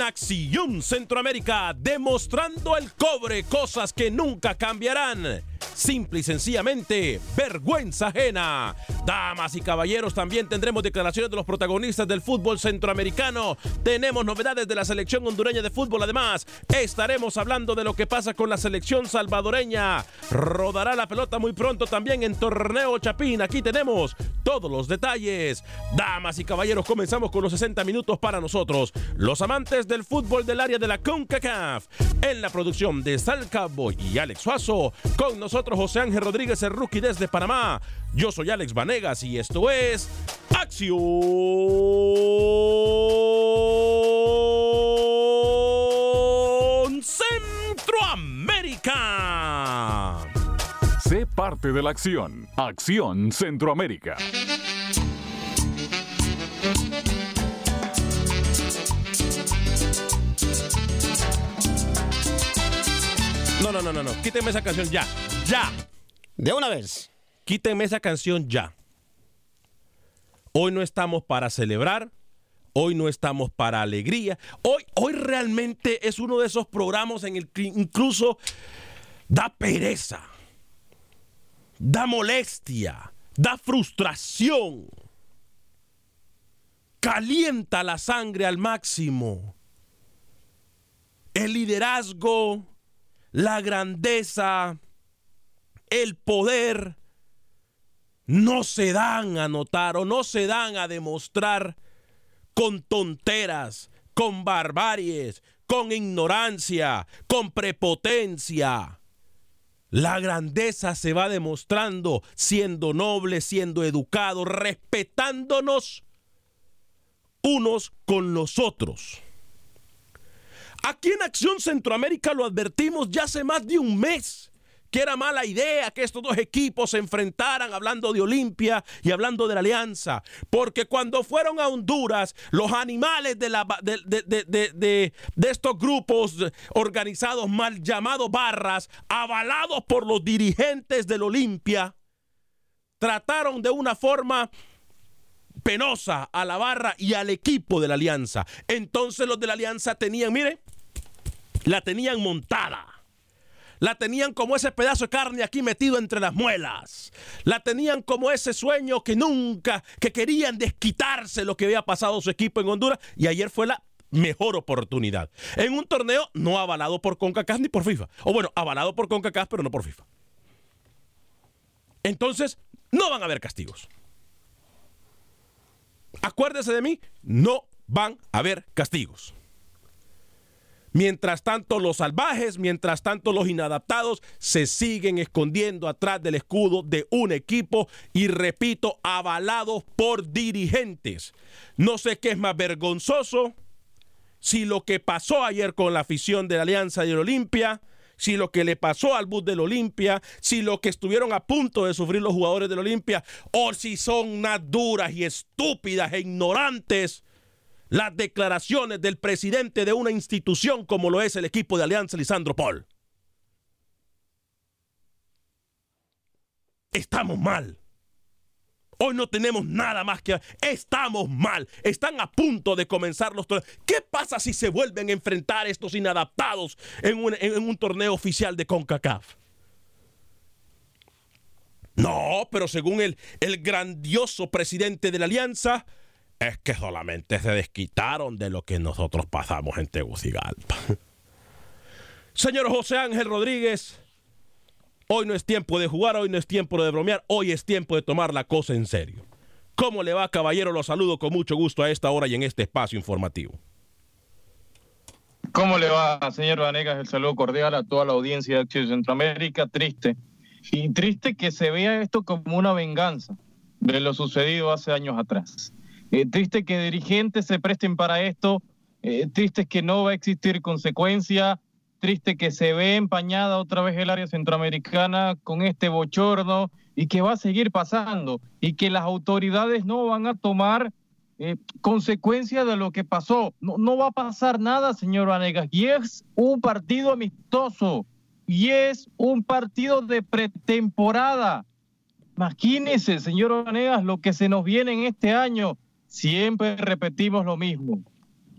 En Acción Centroamérica, demostrando el cobre, cosas que nunca cambiarán. Simple y sencillamente, vergüenza ajena. Damas y caballeros, también tendremos declaraciones de los protagonistas del fútbol centroamericano. Tenemos novedades de la selección hondureña de fútbol. Además, estaremos hablando de lo que pasa con la selección salvadoreña. Rodará la pelota muy pronto también en Torneo Chapín. Aquí tenemos todos los detalles. Damas y caballeros, comenzamos con los 60 minutos para nosotros, los amantes del fútbol del área de la CONCACAF. En la producción de Sal Cowboy y Alex Suazo, con nosotros José Ángel Rodríguez, el rookie desde Panamá. Yo soy Alex Vanegas y esto es Acción Centroamérica. Sé parte de la acción. Acción Centroamérica. No, no, no, no, no. Quítenme esa canción ya. Ya. De una vez. Quítenme esa canción ya. Hoy no estamos para celebrar. Hoy no estamos para alegría. Hoy, hoy realmente es uno de esos programas en el que incluso da pereza, da molestia, da frustración, calienta la sangre al máximo. El liderazgo, la grandeza, el poder no se dan a notar o no se dan a demostrar con tonteras, con barbaries, con ignorancia, con prepotencia. La grandeza se va demostrando siendo noble, siendo educado, respetándonos unos con los otros. Aquí en Acción Centroamérica lo advertimos ya hace más de un mes que era mala idea que estos dos equipos se enfrentaran hablando de Olimpia y hablando de la Alianza. Porque cuando fueron a Honduras, los animales de, la, de, de, de, estos grupos organizados mal llamados barras, avalados por los dirigentes del Olimpia, trataron de una forma penosa a la barra y al equipo de la Alianza. Entonces los de la Alianza tenían, mire, la tenían montada. La tenían como ese pedazo de carne aquí metido entre las muelas. La tenían como ese sueño que nunca, que querían desquitarse lo que había pasado su equipo en Honduras. Y ayer fue la mejor oportunidad. En un torneo no avalado por CONCACAF ni por FIFA. O bueno, avalado por CONCACAF, pero no por FIFA. Entonces, no van a haber castigos. Acuérdese de mí, no van a haber castigos. Mientras tanto, los salvajes, mientras tanto, los inadaptados se siguen escondiendo atrás del escudo de un equipo y, repito, avalados por dirigentes. No sé qué es más vergonzoso, si lo que pasó ayer con la afición de la Alianza de Olimpia, si lo que le pasó al bus del Olimpia, si lo que estuvieron a punto de sufrir los jugadores del Olimpia, o si son unas duras y estúpidas e ignorantes las declaraciones del presidente de una institución como lo es el equipo de Alianza Lisandro Paul. Estamos mal. Hoy no tenemos nada más que... Estamos mal. Están a punto de comenzar los torneos. ¿Qué pasa si se vuelven a enfrentar estos inadaptados en un, torneo oficial de CONCACAF? No, pero según el grandioso presidente de la alianza, es que solamente se desquitaron de lo que nosotros pasamos en Tegucigalpa. Señor José Ángel Rodríguez, hoy no es tiempo de jugar, hoy no es tiempo de bromear, hoy es tiempo de tomar la cosa en serio. ¿Cómo le va, caballero? Lo saludo con mucho gusto a esta hora y en este espacio informativo. ¿Cómo le va, señor Vanegas? El saludo cordial a toda la audiencia de Acción Centroamérica. Triste. Y triste que se vea esto como una venganza de lo sucedido hace años atrás. Eh, triste que dirigentes se presten para esto, eh, triste que no va a existir consecuencia, triste que se ve empañada otra vez el área centroamericana con este bochorno y que va a seguir pasando y que las autoridades no van a tomar eh, consecuencia de lo que pasó. No, no va a pasar nada, señor Vanegas. Y es un partido amistoso y es un partido de pretemporada. Imagínese, señor Vanegas, lo que se nos viene en este año siempre repetimos lo mismo,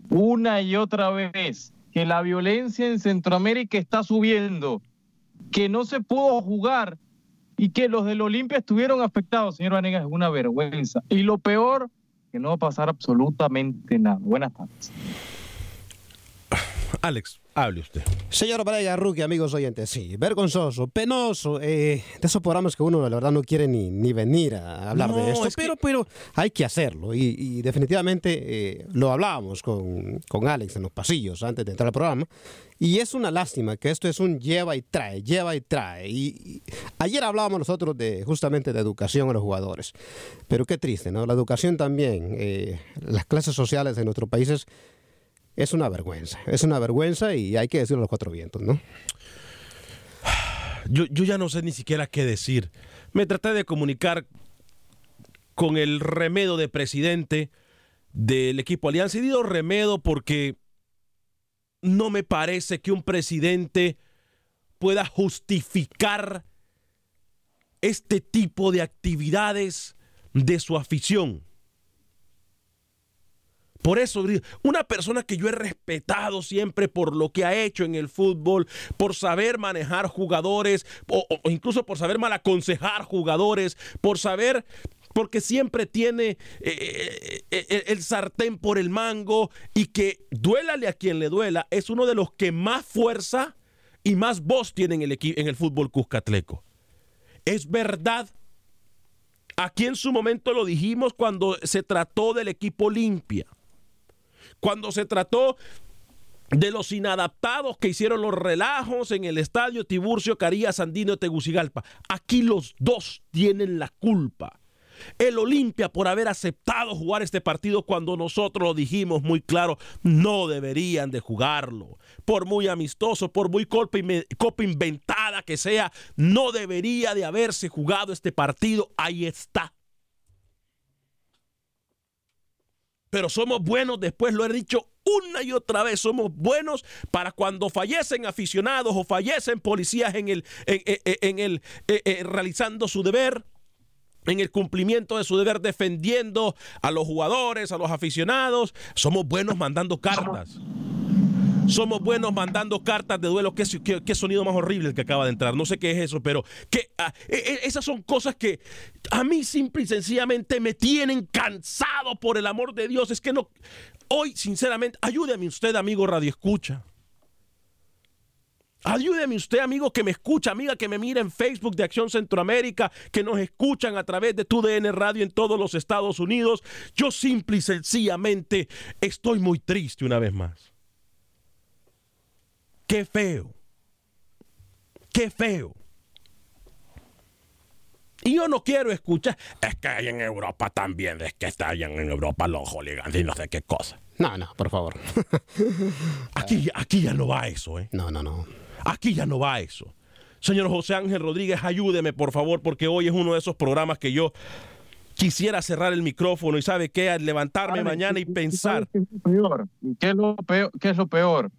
una y otra vez, que la violencia en Centroamérica está subiendo, que no se pudo jugar y que los del Olimpia estuvieron afectados, señor Vanegas, es una vergüenza. Y lo peor, que no va a pasar absolutamente nada. Buenas tardes. Alex, hable usted. Señor Braya Rookie, amigos oyentes, sí, vergonzoso, penoso, eh, de esos programas que uno la verdad no quiere ni, ni venir a hablar No, de esto, es que- pero, pero hay que hacerlo y, y definitivamente eh, lo hablábamos con, con Alex en los pasillos antes de entrar al programa y es una lástima que esto es un lleva y trae, lleva y trae. Y, y ayer hablábamos nosotros de justamente de educación a los jugadores, pero qué triste, ¿no? La educación también, eh, las clases sociales de nuestros países es una vergüenza, es una vergüenza y hay que decirlo a los cuatro vientos, ¿no? Yo, yo ya no sé ni siquiera qué decir. Me traté de comunicar con el remedo de presidente del equipo Alianza. Y digo remedo porque no me parece que un presidente pueda justificar este tipo de actividades de su afición. Por eso, una persona que yo he respetado siempre por lo que ha hecho en el fútbol, por saber manejar jugadores, o, incluso por saber mal aconsejar jugadores, por saber, porque siempre tiene eh, eh, eh, el sartén por el mango y que duélale a quien le duela, es uno de los que más fuerza y más voz tiene en el, en el fútbol cuscatleco. Es verdad Aquí en su momento lo dijimos cuando se trató del equipo limpia. Cuando se trató de los inadaptados que hicieron los relajos en el estadio Tiburcio Carías Andino Tegucigalpa. Aquí los dos tienen la culpa. El Olimpia por haber aceptado jugar este partido cuando nosotros lo dijimos muy claro, no deberían de jugarlo. Por muy amistoso, por muy copa, copa inventada que sea, no debería de haberse jugado este partido. Ahí está. Pero somos buenos, después lo he dicho una y otra vez, somos buenos para cuando fallecen aficionados o fallecen policías en el, en, en- en el eh, eh, realizando su deber, en el cumplimiento de su deber, defendiendo a los jugadores, a los aficionados. Somos buenos mandando cartas. Somos buenos mandando cartas de duelo. ¿Qué, sonido más horrible el que acaba de entrar? No sé qué es eso, pero ah, e- e- esas son cosas que a mí simple y sencillamente me tienen cansado por el amor de Dios. Es que no. Hoy, sinceramente, ayúdeme usted, amigo Radio Escucha. Ayúdeme usted, amigo que me escucha, amiga que me mira en Facebook de Acción Centroamérica, que nos escuchan a través de tu DN Radio en todos los Estados Unidos. Yo simple y sencillamente estoy muy triste una vez más. Qué feo. Qué feo. Y yo no quiero escuchar, es que hay en Europa también, es que está en Europa los hooligans y no sé qué cosa. No, no, por favor. Aquí, aquí ya no va eso, ¿eh? No, no, no. Aquí ya no va eso. Señor José Ángel Rodríguez, ayúdeme, por favor, porque hoy es uno de esos programas que yo quisiera cerrar el micrófono y sabe qué, levantarme mañana y pensar. ¿Qué es lo peor? ¿Qué es lo peor?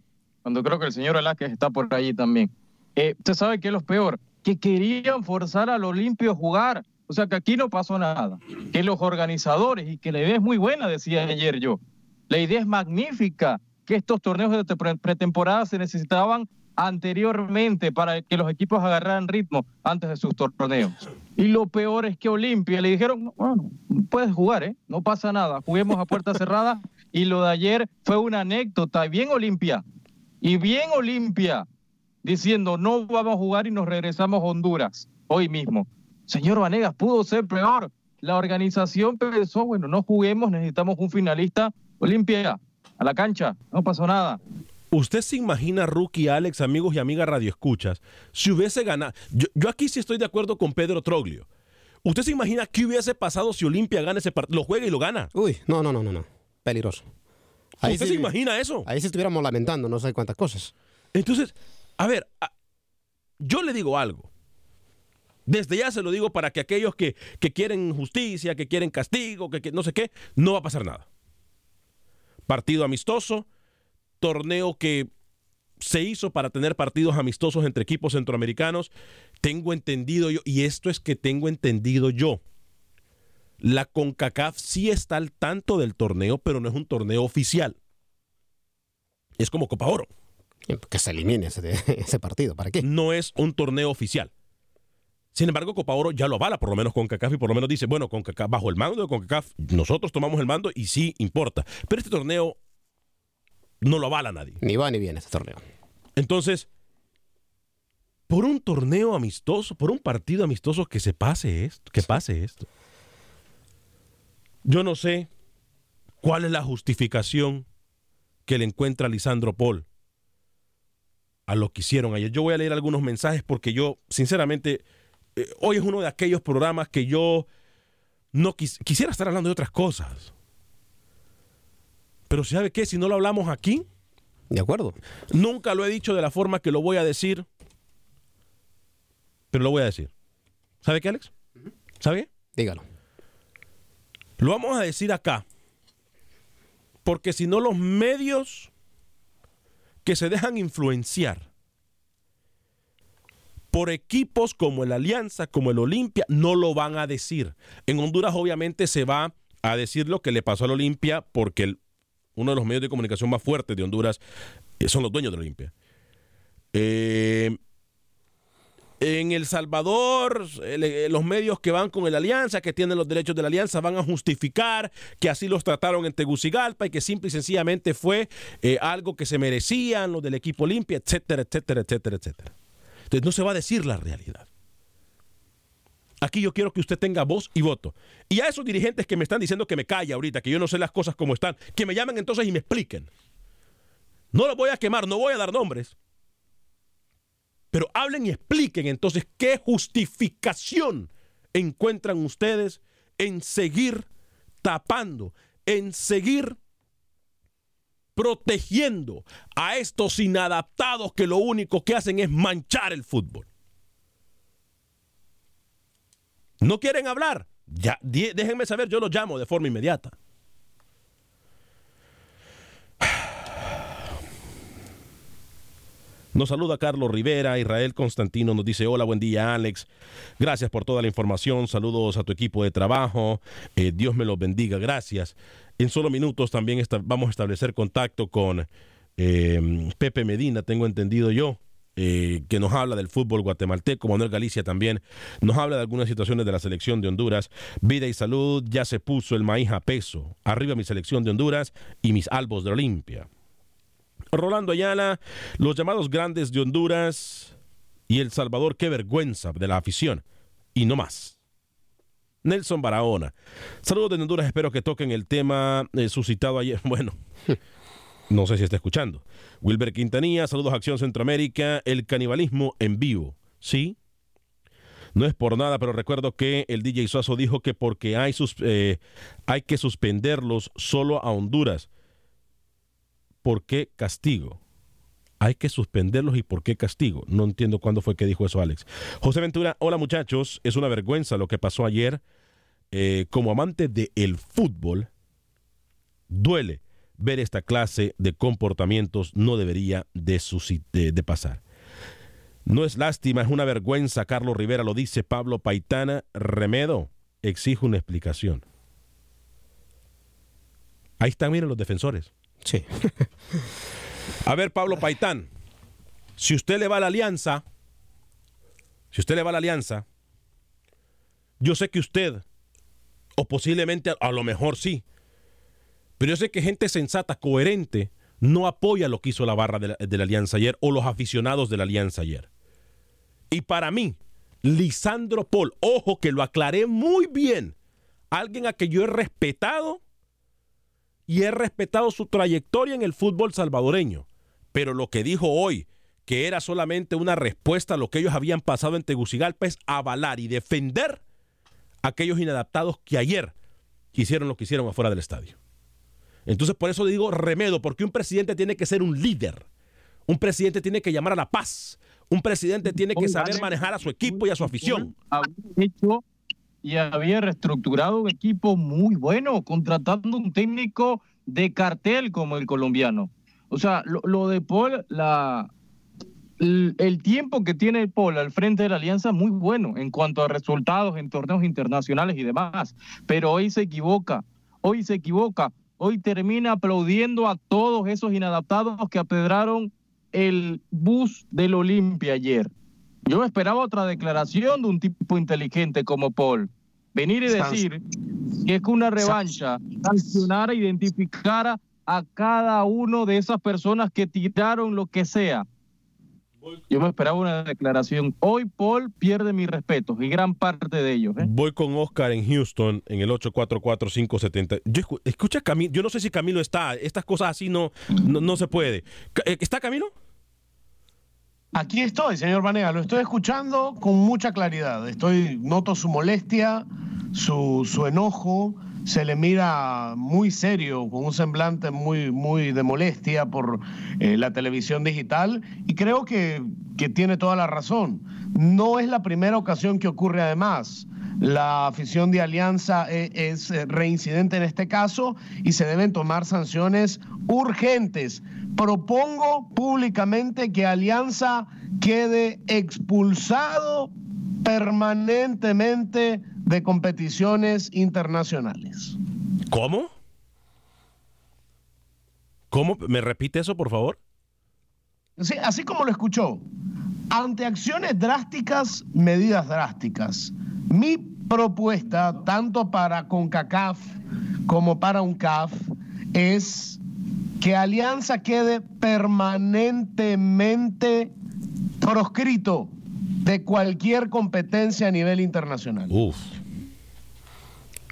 Cuando creo que el señor Velázquez está por allí también. Eh, ¿Usted sabe qué es lo peor? Que querían forzar al Olimpio a jugar. O sea que aquí no pasó nada. Que los organizadores, y que la idea es muy buena, decía ayer yo. La idea es magnífica, que estos torneos de pretemporada se necesitaban anteriormente para que los equipos agarraran ritmo antes de sus torneos. Y lo peor es que Olimpia le dijeron, bueno, puedes jugar, ¿eh? no pasa nada, juguemos a puerta cerrada. Y lo de ayer fue una anécdota, bien Olimpia, y bien Olimpia, diciendo, no vamos a jugar y nos regresamos a Honduras hoy mismo. Señor Vanegas, pudo ser peor. La organización pensó, bueno, no juguemos, necesitamos un finalista. Olimpia, a la cancha, no pasó nada. ¿Usted se imagina, Rookie, Alex, amigos y amigas radioescuchas, si hubiese ganado? Yo, aquí sí estoy de acuerdo con Pedro Troglio. ¿Usted se imagina qué hubiese pasado si Olimpia gana ese partido? Lo juega y lo gana. Uy, no, no, no, no, no. Peligroso. ¿Usted se imagina eso? Ahí sí estuviéramos lamentando no sé cuántas cosas. Entonces, a ver, yo le digo algo. Desde ya se lo digo para que aquellos que, que quieren justicia, que quieren castigo, que, que no sé qué, no va a pasar nada. Partido amistoso, torneo que se hizo para tener partidos amistosos entre equipos centroamericanos. Tengo entendido yo, y esto es que tengo entendido yo. La CONCACAF sí está al tanto del torneo, pero no es un torneo oficial. Es como Copa Oro. Que se elimine ese, partido, ¿para qué? No es un torneo oficial. Sin embargo, Copa Oro ya lo avala, por lo menos con CACAF, y por lo menos dice, bueno, con CACAF, bajo el mando de CONCACAF, nosotros tomamos el mando y sí importa. Pero este torneo no lo avala nadie. Ni va ni viene este torneo. Entonces, por un torneo amistoso, por un partido amistoso que se pase esto, que pase esto. Yo no sé cuál es la justificación que le encuentra Lisandro Paul a lo que hicieron ayer. Yo voy a leer algunos mensajes porque yo, sinceramente, eh, hoy es uno de aquellos programas que yo no quisiera estar hablando de otras cosas. Pero ¿sabe qué? Si no lo hablamos aquí. De acuerdo. Nunca lo he dicho de la forma que lo voy a decir. Pero lo voy a decir. ¿Sabe qué, Alex? ¿Sabe? Dígalo. Lo vamos a decir acá. Porque si no, los medios que se dejan influenciar por equipos como el Alianza, como el Olimpia, no lo van a decir. En Honduras obviamente se va a decir lo que le pasó al Olimpia porque uno de los medios de comunicación más fuertes de Honduras, eh, son los dueños de la Olimpia. Eh, en El Salvador, eh, los medios que van con el Alianza, que tienen los derechos de la Alianza, van a justificar que así los trataron en Tegucigalpa y que simple y sencillamente fue algo que se merecían los del equipo Olimpia, etcétera, etcétera, etcétera, etcétera. Entonces no se va a decir la realidad. Aquí yo quiero que usted tenga voz y voto. Y a esos dirigentes que me están diciendo que me calle ahorita, que yo no sé las cosas como están, que me llamen entonces y me expliquen. No los voy a quemar, no voy a dar nombres. Pero hablen y expliquen entonces qué justificación encuentran ustedes en seguir tapando, en seguir protegiendo a estos inadaptados que lo único que hacen es manchar el fútbol. ¿No quieren hablar? Ya, déjenme saber, yo los llamo de forma inmediata. Nos saluda Carlos Rivera, Israel Constantino nos dice, hola, buen día Alex, gracias por toda la información, saludos a tu equipo de trabajo, eh, Dios me los bendiga, gracias. En solo minutos también vamos a establecer contacto con eh, Pepe Medina, tengo entendido yo, eh, que nos habla del fútbol guatemalteco, Manuel Galicia también nos habla de algunas situaciones de la selección de Honduras. Vida y salud, ya se puso el maíz a peso. Arriba mi selección de Honduras y mis albos de Olimpia. Rolando Ayala, los llamados grandes de Honduras y El Salvador, qué vergüenza de la afición. Y no más. Nelson Barahona. Saludos de Honduras, espero que toquen el tema eh, suscitado ayer. Bueno, No sé si está escuchando. Wilber Quintanilla, saludos a Acción Centroamérica, el canibalismo en vivo. ¿Sí? No es por nada, pero recuerdo que el DJ Suazo dijo que porque hay, sus, eh, hay que suspenderlos solo a Honduras. ¿Por qué castigo? Hay que suspenderlos y por qué castigo. No entiendo cuándo fue que dijo eso Alex. José Ventura, hola muchachos, es una vergüenza lo que pasó ayer. Eh, como amante del fútbol, duele ver esta clase de comportamientos, no debería de, de pasar. No es lástima, es una vergüenza, Carlos Rivera lo dice, Pablo Paitana, Remedo, exige una explicación. Ahí están, miren, los defensores. Sí. a ver, Pablo Paitán, si usted le va a la alianza, si usted le va a la alianza, yo sé que usted, o posiblemente a, lo mejor sí, pero yo sé que gente sensata, coherente, no apoya lo que hizo la barra de la, de la alianza ayer o los aficionados de la alianza ayer. Y para mí, Lisandro Paul, ojo que lo aclaré muy bien, alguien a que yo he respetado y he respetado su trayectoria en el fútbol salvadoreño. Pero lo que dijo hoy, que era solamente una respuesta a lo que ellos habían pasado en Tegucigalpa, es avalar y defender a aquellos inadaptados que ayer hicieron lo que hicieron afuera del estadio. Entonces, por eso digo remedo, porque un presidente tiene que ser un líder. Un presidente tiene que llamar a la paz. Un presidente tiene que saber manejar a su equipo y a su afición. hecho y había reestructurado un equipo muy bueno, contratando un técnico de cartel como el colombiano. O sea, lo, de Paul, la, el, tiempo que tiene Paul al frente de la alianza es muy bueno en cuanto a resultados en torneos internacionales y demás. Pero hoy se equivoca, hoy se equivoca, hoy termina aplaudiendo a todos esos inadaptados que apedraron el bus del Olimpia ayer. Yo esperaba otra declaración de un tipo inteligente como Paul. Venir y decir que es una revancha, sancionar e identificar a cada uno de esas personas que tiraron lo que sea. Yo me esperaba una declaración. Hoy Paul pierde mis respetos y gran parte de ellos. ¿eh? Voy con Oscar en Houston en el 844-570. Yo escucha Camilo, yo no sé si Camilo está. Estas cosas así no, no, no se puede. Eh, ¿Está Camilo? Aquí estoy, señor Vanega, lo estoy escuchando con mucha claridad. Estoy, noto su molestia, su, su enojo, se le mira muy serio, con un semblante muy, muy de molestia por eh, la televisión digital y creo que, que tiene toda la razón. No es la primera ocasión que ocurre además. La afición de Alianza e, es, es reincidente en este caso y se deben tomar sanciones urgentes propongo públicamente que Alianza quede expulsado permanentemente de competiciones internacionales. ¿Cómo? ¿Cómo? ¿Me repite eso, por favor? Sí, así como lo escuchó. Ante acciones drásticas, medidas drásticas. Mi propuesta, tanto para CONCACAF como para UNCAF, es que Alianza quede permanentemente proscrito de cualquier competencia a nivel internacional. Uf.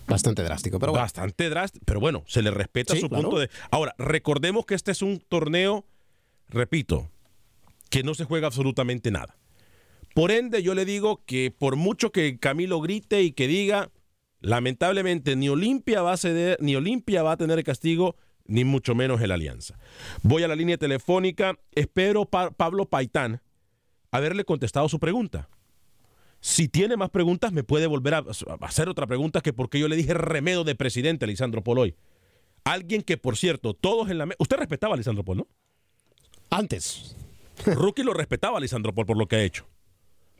Bastante drástico, pero bueno. Bastante drástico, pero bueno, se le respeta su punto de... Ahora, recordemos que este es un torneo, repito, que no se juega absolutamente nada. Por ende, yo le digo que por mucho que Camilo grite y que diga, lamentablemente ni Olimpia va a ceder, ni Olimpia va a tener castigo, ni mucho menos el Alianza. Voy a la línea telefónica, espero Pablo Paitán haberle contestado su pregunta. Si tiene más preguntas, me puede volver a, hacer otra pregunta que porque yo le dije remedo de presidente a Lisandro Poloy. Alguien que, por cierto, todos en la mesa... Usted respetaba a Lisandro Pol, ¿no? Antes. Rookie lo respetaba a Lisandro Pol por lo que ha hecho.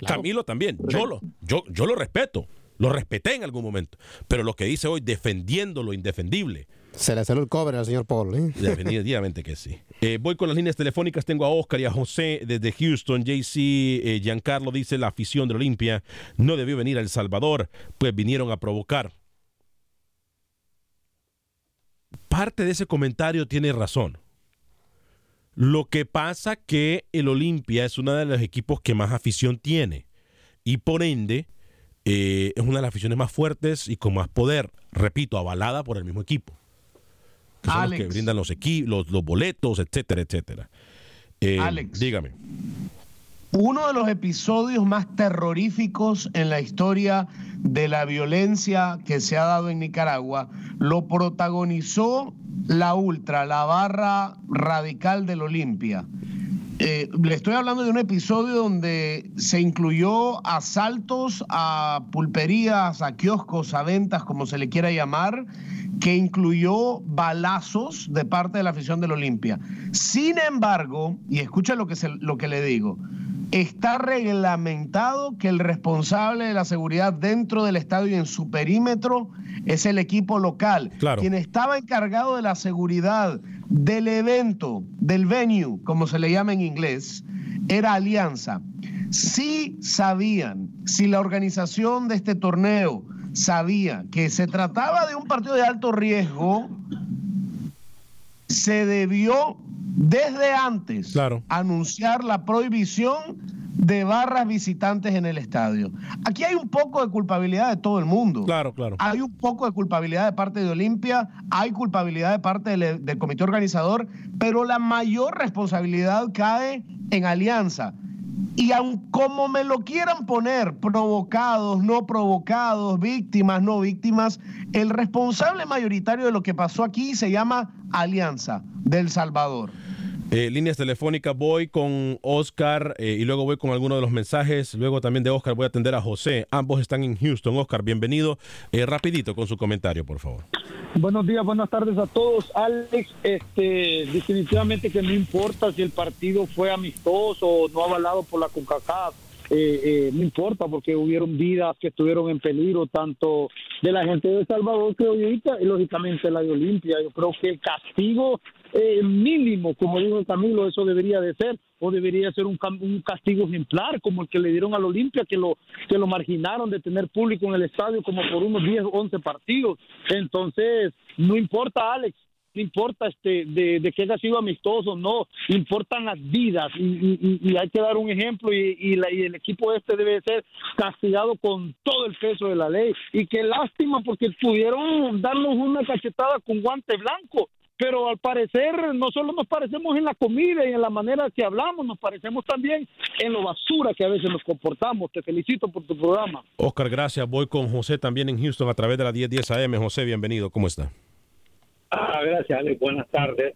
Camilo también. Yo lo, yo, yo lo respeto. Lo respeté en algún momento. Pero lo que dice hoy, defendiendo lo indefendible, se le salió el cover al señor Paul. ¿eh? Definitivamente que sí. Eh, voy con las líneas telefónicas. Tengo a Oscar y a José desde Houston. JC eh, Giancarlo dice: La afición de Olimpia no debió venir a El Salvador, pues vinieron a provocar. Parte de ese comentario tiene razón. Lo que pasa que el Olimpia es uno de los equipos que más afición tiene y por ende es una de las aficiones más fuertes y con más poder, repito, avalada por el mismo equipo. que son los que brindan los, los, los boletos, etcétera, etcétera. Eh, Alex. Dígame. Uno de los episodios más terroríficos en la historia de la violencia que se ha dado en Nicaragua lo protagonizó la Ultra, la barra radical del Olimpia. Eh, le estoy hablando de un episodio donde se incluyó asaltos a pulperías, a kioscos, a ventas, como se le quiera llamar, que incluyó balazos de parte de la afición del Olimpia. Sin embargo, y escucha lo que, se- lo que le digo, está reglamentado que el responsable de la seguridad dentro del estadio y en su perímetro es el equipo local. Claro. Quien estaba encargado de la seguridad del evento, del venue, como se le llama en inglés, era Alianza. Si sabían, si la organización de este torneo sabía que se trataba de un partido de alto riesgo, se debió desde antes Claro. anunciar la prohibición de barras visitantes en el estadio. Aquí hay un poco de culpabilidad de todo el mundo. Claro, claro. Hay un poco de culpabilidad de parte de Olimpia, hay culpabilidad de parte del, del comité organizador, pero la mayor responsabilidad cae en Alianza. Y aun como me lo quieran poner, provocados, no provocados, víctimas, no víctimas, el responsable mayoritario de lo que pasó aquí se llama Alianza del Salvador. Eh, líneas telefónicas, voy con Oscar eh, y luego voy con algunos de los mensajes. Luego también de Oscar voy a atender a José. Ambos están en Houston. Oscar, bienvenido. Eh, rapidito con su comentario, por favor. Buenos días, buenas tardes a todos. Alex, este, definitivamente que no importa si el partido fue amistoso o no avalado por la CONCACAF. Eh, eh, no importa porque hubieron vidas que estuvieron en peligro, tanto de la gente de El Salvador que ahorita y lógicamente la de Olimpia. Yo creo que el castigo eh, mínimo, como dijo Camilo, eso debería de ser, o debería ser un, un castigo ejemplar como el que le dieron al Olimpia, que lo, que lo marginaron de tener público en el estadio como por unos 10, 11 partidos. Entonces, no importa, Alex, no importa este de, de que haya sido amistoso, no, importan las vidas y, hay que dar un ejemplo y la- y el equipo este debe ser castigado con todo el peso de la ley y qué lástima porque pudieron darnos una cachetada con guante blanco. Pero al parecer no solo nos parecemos en la comida y en la manera que hablamos, nos parecemos también en lo basura que a veces nos comportamos. Te felicito por tu programa. Oscar, gracias. Voy con José también en Houston a través de la 1010 AM. José, bienvenido. ¿Cómo está? Ah, gracias, Alex. Buenas tardes.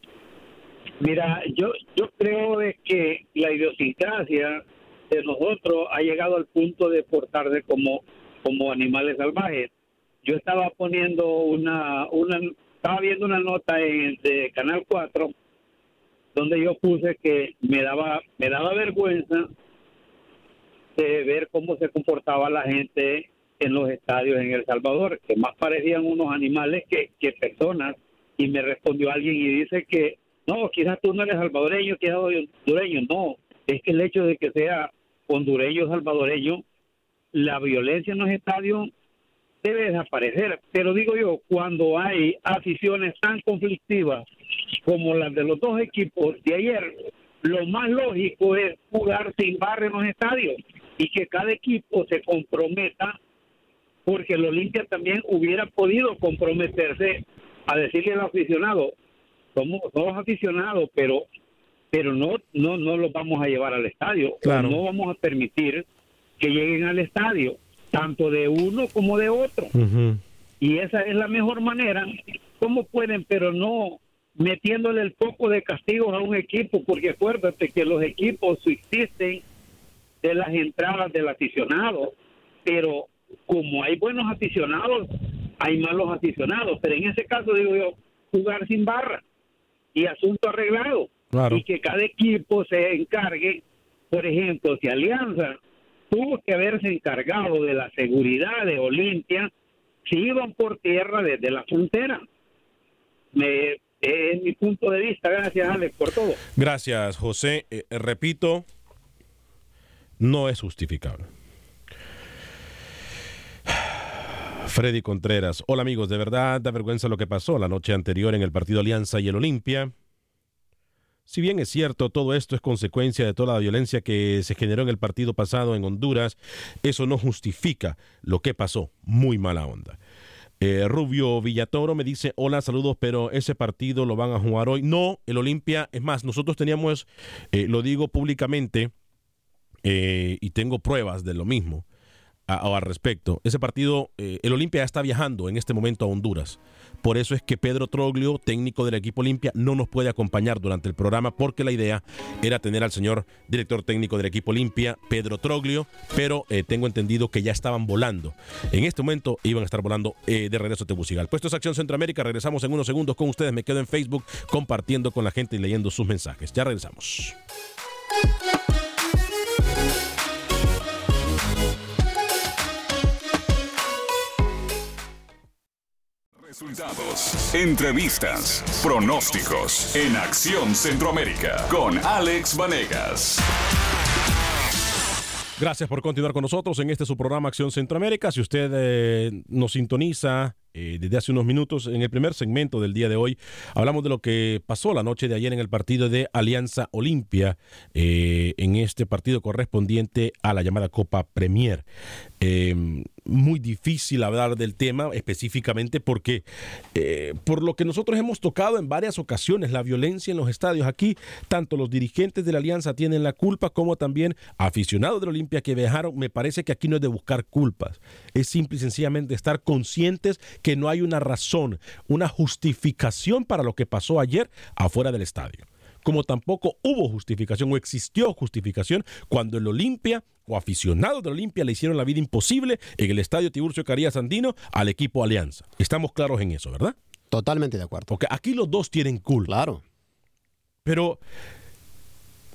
Mira, yo yo creo de que la idiosincrasia de nosotros ha llegado al punto de portarse como como animales salvajes. Yo estaba poniendo una una estaba viendo una nota en de Canal 4 donde yo puse que me daba me daba vergüenza de ver cómo se comportaba la gente en los estadios en El Salvador, que más parecían unos animales que, que personas. Y me respondió alguien y dice que, no, quizás tú no eres salvadoreño, quizás hondureño. No, es que el hecho de que sea hondureño o salvadoreño, la violencia en los estadios debe desaparecer. Pero digo yo, cuando hay aficiones tan conflictivas como las de los dos equipos de ayer, lo más lógico es jugar sin barra en los estadios y que cada equipo se comprometa, porque el Olimpia también hubiera podido comprometerse a decirle al aficionado, somos todos aficionados, pero pero no no no los vamos a llevar al estadio, Claro. no vamos a permitir que lleguen al estadio, tanto de uno como de otro y esa es la mejor manera. ¿Cómo pueden, pero no metiéndole el poco de castigos a un equipo? Porque acuérdate que los equipos subsisten de las entradas del aficionado, pero como hay buenos aficionados, hay malos aficionados. Pero en ese caso, digo yo, jugar sin barra y asunto arreglado. Claro. Y que cada equipo se encargue, por ejemplo, si Alianza tuvo que haberse encargado de la seguridad de Olimpia, si iban por tierra desde la frontera. Me, es mi punto de vista. Gracias, Alex, por todo. Gracias, José. Eh, eh, repito, no es justificable. Freddy Contreras. Hola amigos, de verdad da vergüenza lo que pasó la noche anterior en el partido Alianza y el Olimpia. Si bien es cierto, todo esto es consecuencia de toda la violencia que se generó en el partido pasado en Honduras, eso no justifica lo que pasó. Muy mala onda. Eh, Rubio Villatoro me dice, hola, saludos, pero ese partido lo van a jugar hoy. No, el Olimpia, es más, nosotros teníamos, eh, lo digo públicamente, eh, y tengo pruebas de lo mismo a- al respecto. Ese partido, eh, el Olimpia está viajando en este momento a Honduras. Por eso es que Pedro Troglio, técnico del equipo Olimpia, no nos puede acompañar durante el programa porque la idea era tener al señor director técnico del equipo Olimpia, Pedro Troglio, pero eh, tengo entendido que ya estaban volando. En este momento iban a estar volando eh, de regreso a Tegucigalpa. Puesto es Acción Centroamérica, regresamos en unos segundos con ustedes. Me quedo en Facebook compartiendo con la gente y leyendo sus mensajes. Ya regresamos. Resultados, entrevistas, pronósticos en Acción Centroamérica con Alex Vanegas. Gracias por continuar con nosotros en este su programa Acción Centroamérica. Si usted eh, nos sintoniza eh, desde hace unos minutos, en el primer segmento del día de hoy, hablamos de lo que pasó la noche de ayer en el partido de Alianza Olimpia, eh, en este partido correspondiente a la llamada Copa Premier. Eh, muy difícil hablar del tema específicamente porque eh, por lo que nosotros hemos tocado en varias ocasiones, la violencia en los estadios aquí, tanto los dirigentes de la alianza tienen la culpa como también aficionados de la Olimpia que viajaron, me parece que aquí no es de buscar culpas, es simple y sencillamente estar conscientes que no hay una razón, una justificación para lo que pasó ayer afuera del estadio como tampoco hubo justificación o existió justificación cuando el Olimpia o aficionados del Olimpia le hicieron la vida imposible en el estadio Tiburcio Carías Andino al equipo Alianza. Estamos claros en eso, ¿verdad? Totalmente de acuerdo. Porque aquí los dos tienen culpa. Claro. Pero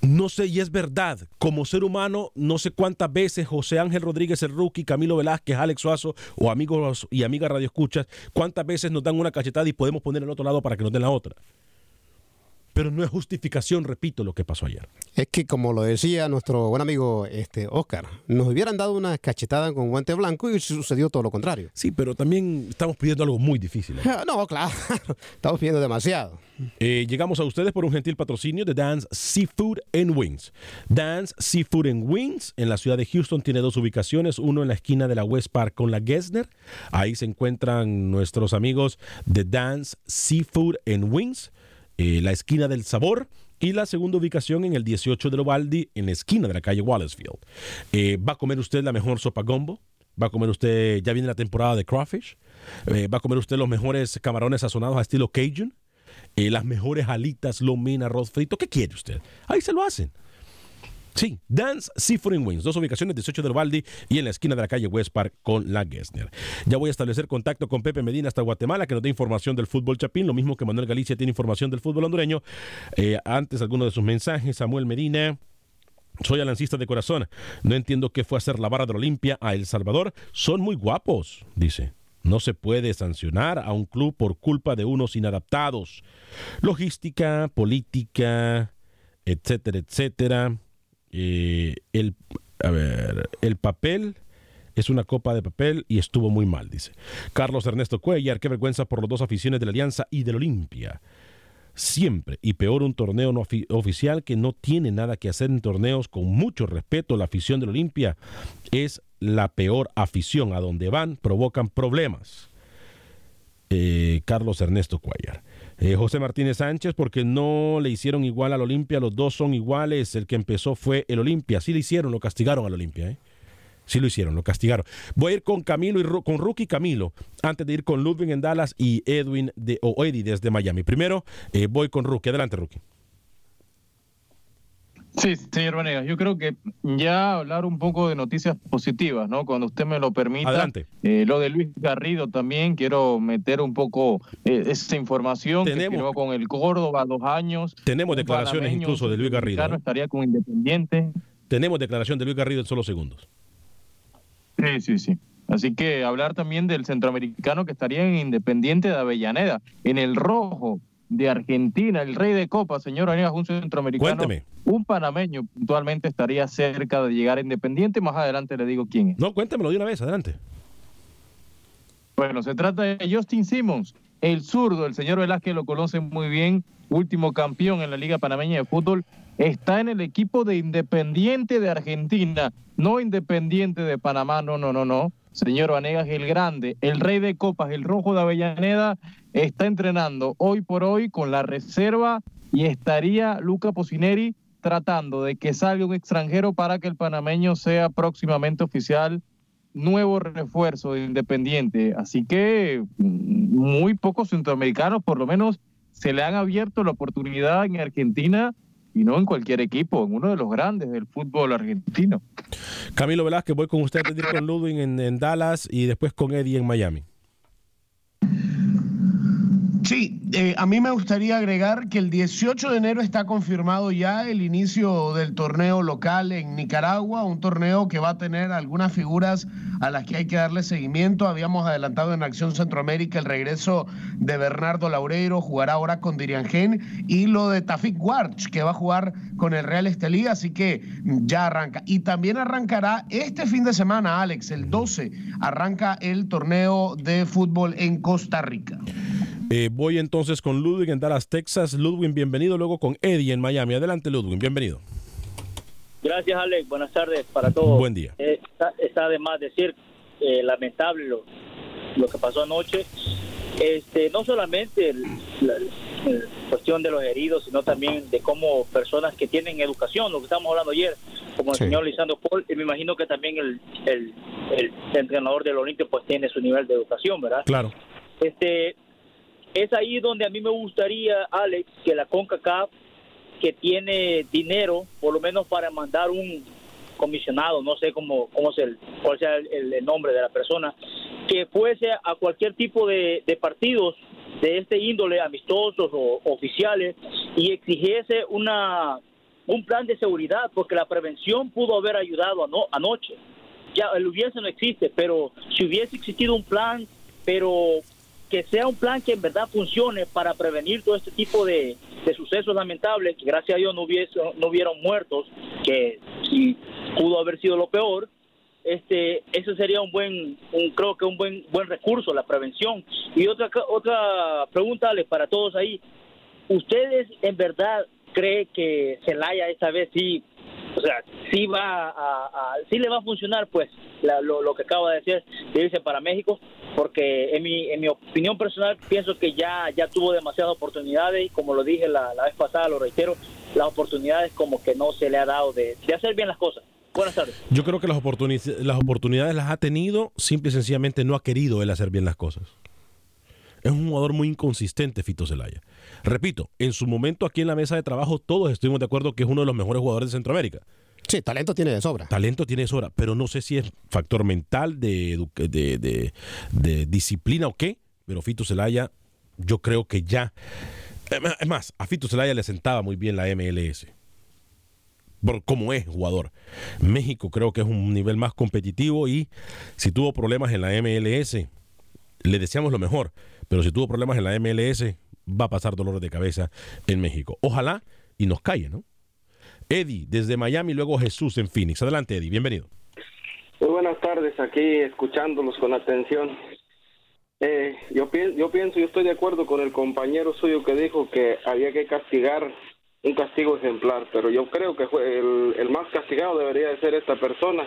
no sé, y es verdad, como ser humano, no sé cuántas veces José Ángel Rodríguez el Rookie, Camilo Velázquez, Alex Suazo o amigos y amigas Radio Escuchas, cuántas veces nos dan una cachetada y podemos poner el otro lado para que nos den la otra. Pero no es justificación, repito, lo que pasó ayer. Es que como lo decía nuestro buen amigo este Oscar, nos hubieran dado una cachetada con guante blanco y sucedió todo lo contrario. Sí, pero también estamos pidiendo algo muy difícil. ¿eh? No, claro, estamos pidiendo demasiado. Eh, llegamos a ustedes por un gentil patrocinio de Dance Seafood and Wings. Dance Seafood and Wings en la ciudad de Houston tiene dos ubicaciones, uno en la esquina de la West Park con la Gessner. Ahí se encuentran nuestros amigos de Dance Seafood and Wings, eh, la esquina del sabor. Y la segunda ubicación en el 18 de Lovaldi, en la esquina de la calle Wallacefield. Eh, ¿Va a comer usted la mejor sopa gombo? ¿Va a comer usted, ya viene la temporada de crawfish? Eh, ¿Va a comer usted los mejores camarones sazonados a estilo Cajun? Las mejores alitas, lomina, arroz frito. ¿Qué quiere usted? Ahí se lo hacen. Sí, Dance Seafood Wings, dos ubicaciones, 18 de Lovaldi y en la esquina de la calle West Park con la Gessner. Ya voy a establecer contacto con Pepe Medina hasta Guatemala, que nos dé información del fútbol chapín, lo mismo que Manuel Galicia tiene información del fútbol hondureño. Eh, antes, algunos de sus mensajes, Samuel Medina. Soy alancista de corazón. No entiendo qué fue hacer la barra de Olimpia a El Salvador. Son muy guapos, dice. No se puede sancionar a un club por culpa de unos inadaptados. Logística, política, etcétera, etcétera. Eh, el, a ver, el papel es una copa de papel y estuvo muy mal, dice. Carlos Ernesto Cuellar, qué vergüenza por los dos aficiones de la Alianza y del Olimpia. Siempre, y peor un torneo no ofi- oficial que no tiene nada que hacer en torneos con mucho respeto. La afición del Olimpia es la peor afición. A donde van provocan problemas. Eh, Carlos Ernesto Cuellar. Eh, José Martínez Sánchez, porque no le hicieron igual al Olimpia, los dos son iguales. El que empezó fue el Olimpia. Sí le hicieron, lo castigaron al Olimpia. ¿eh? Sí lo hicieron, lo castigaron. Voy a ir con Camilo y con Rookie Camilo, antes de ir con Ludwig en Dallas y Edwin de, o Eddie desde Miami. Primero eh, voy con Rookie. Adelante, Rookie. Sí, señor Vanegas, yo creo que ya hablar un poco de noticias positivas, ¿no? Cuando usted me lo permita. Adelante. Eh, lo de Luis Garrido también, quiero meter un poco eh, esa información que firmó con el Córdoba dos años. Tenemos declaraciones incluso de Luis Garrido. mexicano, ¿eh? Estaría con Independiente. Tenemos declaración de Luis Garrido en solo segundos. Sí, sí, sí. Así que hablar también del centroamericano que estaría en Independiente de Avellaneda, en el rojo de Argentina, el rey de copa, señor Vanegas, un centroamericano. Cuénteme. Un panameño puntualmente estaría cerca de llegar a Independiente. Más adelante le digo quién es. No, cuéntemelo de una vez, adelante. Bueno, se trata de Justin Simmons, el zurdo. El señor Velázquez lo conoce muy bien, último campeón en la Liga Panameña de Fútbol. Está en el equipo de Independiente de Argentina, no Independiente de Panamá, no, no, no, no. señor Vanegas, el grande, el rey de copas, el rojo de Avellaneda, está entrenando hoy por hoy con la reserva y estaría Luca Pocineri tratando de que salga un extranjero para que el panameño sea próximamente oficial nuevo refuerzo de Independiente. Así que mm, muy pocos centroamericanos, por lo menos, se le han abierto la oportunidad en Argentina y no en cualquier equipo, en uno de los grandes del fútbol argentino. Camilo Velázquez, voy con usted a con Ludwig en Dallas y después con Eddie en Miami. Sí, eh, a mí me gustaría agregar que el 18 de enero está confirmado ya el inicio del torneo local en Nicaragua, un torneo que va a tener algunas figuras a las que hay que darle seguimiento. Habíamos adelantado en Acción Centroamérica el regreso de Bernardo Laureiro, jugará ahora con Diriangén, y lo de Tafik Warch, que va a jugar con el Real Estelí, así que ya arranca. Y también arrancará este fin de semana, Alex, el 12, arranca el torneo de fútbol en Costa Rica. Eh, voy entonces con Ludwig en Dallas, Texas. Ludwig, bienvenido. Luego con Eddie en Miami. Adelante, Ludwig, bienvenido. Gracias, Alex. Buenas tardes para todos. Buen día. Eh, está, está, de más decir, eh, lamentable lo, lo, que pasó anoche. Este, no solamente el, la, la, cuestión de los heridos, sino también de cómo personas que tienen educación, lo que estábamos hablando ayer, como el sí. señor Lisandro Paul, y me imagino que también el, el, el entrenador del Olimpia pues tiene su nivel de educación, ¿verdad? Claro. Este, es ahí donde a mí me gustaría, Alex, que la CONCACAF, que tiene dinero, por lo menos para mandar un comisionado, no sé cómo, cómo el, cuál sea el, nombre de la persona, que fuese a cualquier tipo de, partidos de este índole, amistosos o oficiales, y exigiese una un plan de seguridad, porque la prevención pudo haber ayudado ano, anoche. Ya el hubiese no existe, pero si hubiese existido un plan, pero que sea un plan que en verdad funcione para prevenir todo este tipo de, de sucesos lamentables, que gracias a Dios no, hubiese, no hubieron muertos, que sí pudo haber sido lo peor, este eso sería un buen un creo que un buen buen recurso la prevención. Y otra otra pregunta para todos ahí. Ustedes en verdad cree que Celaya esta vez sí o sea, sí va a, sí le va a funcionar pues la, lo, que acaba de decir de para México porque en mi, en mi opinión personal pienso que ya ya tuvo demasiadas oportunidades y como lo dije la, la vez pasada lo reitero las oportunidades como que no se le ha dado de, de hacer bien las cosas Buenas tardes. Yo creo que las, oportuni las oportunidades las ha tenido, simple y sencillamente no ha querido él hacer bien las cosas. Es un jugador muy inconsistente, Fito Zelaya. Repito, en su momento aquí en la mesa de trabajo todos estuvimos de acuerdo que es uno de los mejores jugadores de Centroamérica. Sí, talento tiene de sobra. Talento tiene de sobra, pero no sé si es factor mental, de, de, de, disciplina o qué, pero Fito Zelaya yo creo que ya... Es más, a Fito Zelaya le sentaba muy bien la MLS por cómo es jugador. México creo que es un nivel más competitivo y si tuvo problemas en la MLS, le deseamos lo mejor, pero si tuvo problemas en la MLS, va a pasar dolores de cabeza en México. Ojalá y nos calle, ¿no? Eddie, desde Miami, luego Jesús en Phoenix. Adelante, Eddie, bienvenido. Muy buenas tardes, aquí escuchándolos con atención. Eh, yo, pi yo pienso, yo estoy de acuerdo con el compañero suyo que dijo que había que castigar un castigo ejemplar, pero yo creo que el, el, más castigado debería de ser esta persona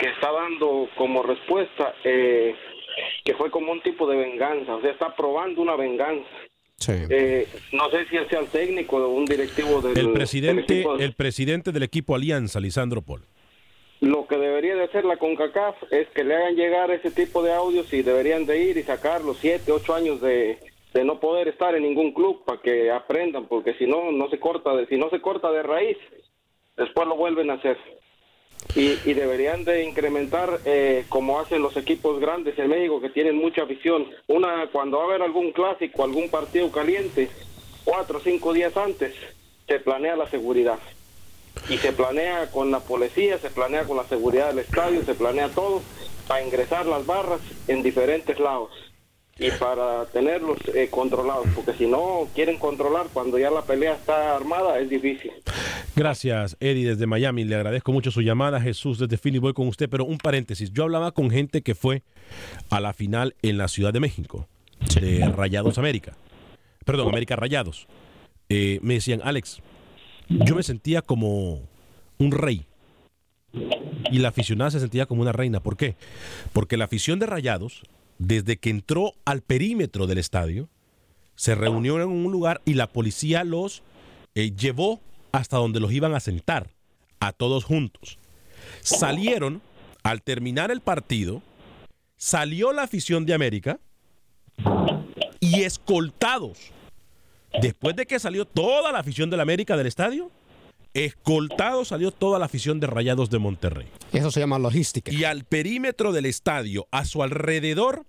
que está dando como respuesta eh, que fue como un tipo de venganza, o sea, está probando una venganza. Sí. Eh, no sé si sea el técnico o un directivo del el presidente, del equipo. el presidente del equipo Alianza, Lisandro Paul. Lo que debería de hacer la CONCACAF es que le hagan llegar ese tipo de audios y deberían de ir y sacar los siete, ocho años de, de no poder estar en ningún club para que aprendan, porque si no, no se corta de, si no se corta de raíz, después lo vuelven a hacer. Y, y deberían de incrementar eh, como hacen los equipos grandes en México que tienen mucha afición. Una cuando va a haber algún clásico, algún partido caliente, cuatro o cinco días antes se planea la seguridad y se planea con la policía, se planea con la seguridad del estadio, se planea todo para ingresar las barras en diferentes lados y para tenerlos eh, controlados, porque si no quieren controlar cuando ya la pelea está armada es difícil. Gracias, Eddie, desde Miami. Le agradezco mucho su llamada. Jesús, desde Phoenix, voy con usted, pero un paréntesis. Yo hablaba con gente que fue a la final en la Ciudad de México, de Rayados América. Perdón, América Rayados. Eh, me decían, Alex, yo me sentía como un rey. y la aficionada se sentía como una reina. ¿Por qué? Porque la afición de Rayados, desde que entró al perímetro del estadio, se reunió en un lugar y la policía los eh, llevó hasta donde los iban a sentar, a todos juntos. Salieron, al terminar el partido, salió la afición de América y escoltados, después de que salió toda la afición de la América del estadio, escoltado salió toda la afición de Rayados de Monterrey. Eso se llama logística. Y al perímetro del estadio, a su alrededor,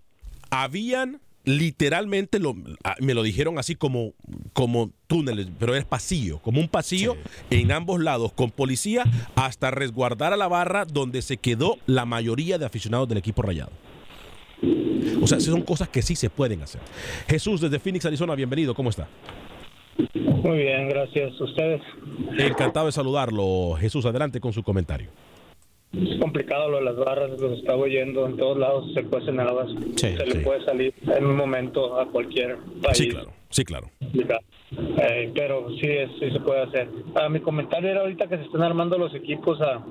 habían literalmente, lo, me lo dijeron así como, como túneles, pero es pasillo, como un pasillo en ambos lados, con policía hasta resguardar a la barra donde se quedó la mayoría de aficionados del equipo rayado. O sea, son cosas que sí se pueden hacer. Jesús, desde Phoenix, Arizona, bienvenido, ¿cómo está? Muy bien, gracias. ¿Ustedes? Encantado de saludarlo. Jesús, adelante con su comentario. Es complicado lo de las barras, los estaba oyendo, en todos lados se cuecen habas. se le puede salir en un momento a cualquier país. Sí, claro. Sí, claro. Eh, pero sí, sí se puede hacer. Ah, mi comentario era ahorita que se están armando los equipos a...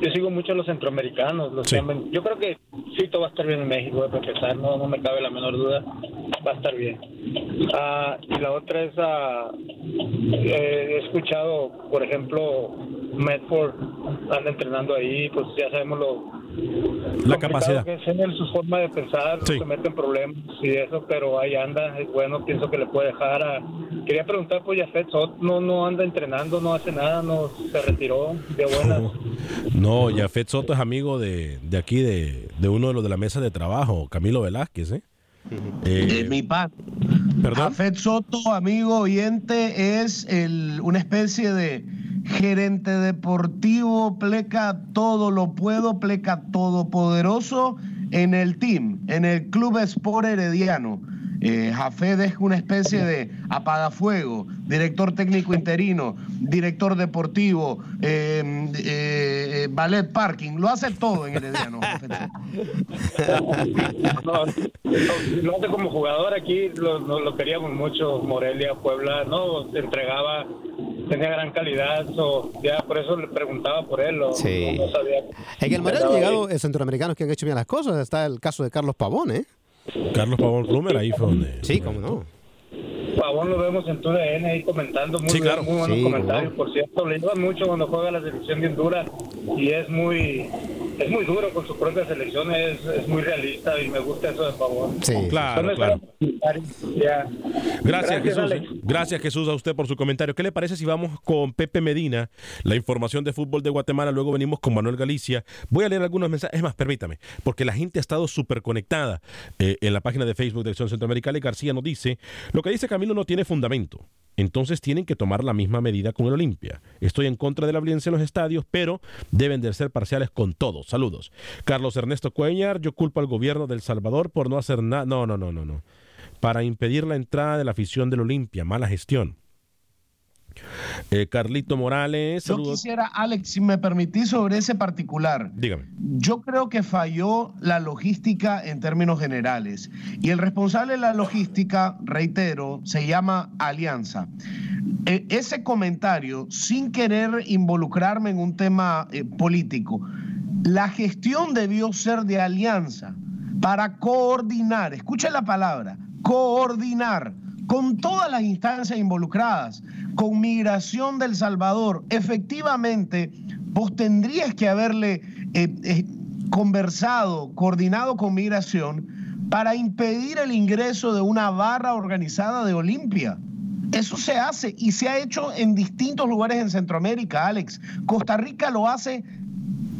Yo sigo mucho a los centroamericanos. Los yo creo que sí, todo va a estar bien en México, a empezar, no, no me cabe la menor duda. Va a estar bien. Ah, y la otra es, ah, eh, he escuchado, por ejemplo, Medford anda entrenando ahí, pues ya sabemos lo la capacidad que es en su forma de pensar, se mete en problemas y eso, pero ahí anda, es bueno, pienso que le puede dejar a... Quería preguntar, pues Jafet Soto no, no anda entrenando, no hace nada, no se retiró de buenas. No, Jafet Soto es amigo de, de aquí, de, de uno de los de la mesa de trabajo, Camilo Velázquez, ¿eh? Eh, mi pan. ¿Perdón? Jafet Soto, amigo oyente, es el, una especie de gerente deportivo, pleca todo lo puedo, pleca todopoderoso en el team, en el Club Sport Herediano. Eh, Jafed es una especie de apagafuego, director técnico interino, director deportivo, eh, eh, ballet parking, lo hace todo en Herediano. no, no, hace como jugador aquí, lo, lo, queríamos mucho, Morelia, Puebla, no, se entregaba tenía gran calidad, ya por eso le preguntaba por él. sí. No, sabía. En el Morelia han llegado centroamericanos que han hecho bien las cosas. Está el caso de Carlos Pavón, ¿eh? Carlos Pavón Plumer, ahí fue donde. Sí, cómo no. Pavón lo vemos en tu DN ahí comentando muy, muy buenos comentarios. Por cierto, le ayuda mucho cuando juega la selección de Honduras y es muy es muy duro con su propia selección, es, es muy realista y me gusta eso de Pavón. Sí, claro, claro. Gracias, Jesús. Gracias, Jesús, a usted por su comentario. ¿Qué le parece si vamos con Pepe Medina, la información de fútbol de Guatemala? Luego venimos con Manuel Galicia. Voy a leer algunos mensajes. Es más, permítame, porque la gente ha estado súper conectada eh, en la página de Facebook de Acción Centroamericana y García nos dice, lo que dice Camilo no tiene fundamento. Entonces tienen que tomar la misma medida con el Olimpia. Estoy en contra de la violencia en los estadios, pero deben de ser parciales con todos. Saludos. Carlos Ernesto Cuellar, yo culpo al gobierno del Salvador por no hacer nada. No, no, no, no, no para impedir la entrada de la afición del Olimpia. Mala gestión. Eh, Carlito Morales. Yo quisiera, Alex, si me permitís, sobre ese particular. Dígame. Yo creo que falló la logística en términos generales. Y el responsable de la logística, reitero, se llama Alianza. E, ese comentario, sin querer involucrarme en un tema eh, político, la gestión debió ser de Alianza para coordinar, escuchen la palabra, coordinar con todas las instancias involucradas, con Migración del Salvador. Efectivamente, vos tendrías que haberle eh, eh, conversado, coordinado con Migración para impedir el ingreso de una barra organizada de Olimpia. Eso se hace y se ha hecho en distintos lugares en Centroamérica, Alex. Costa Rica lo hace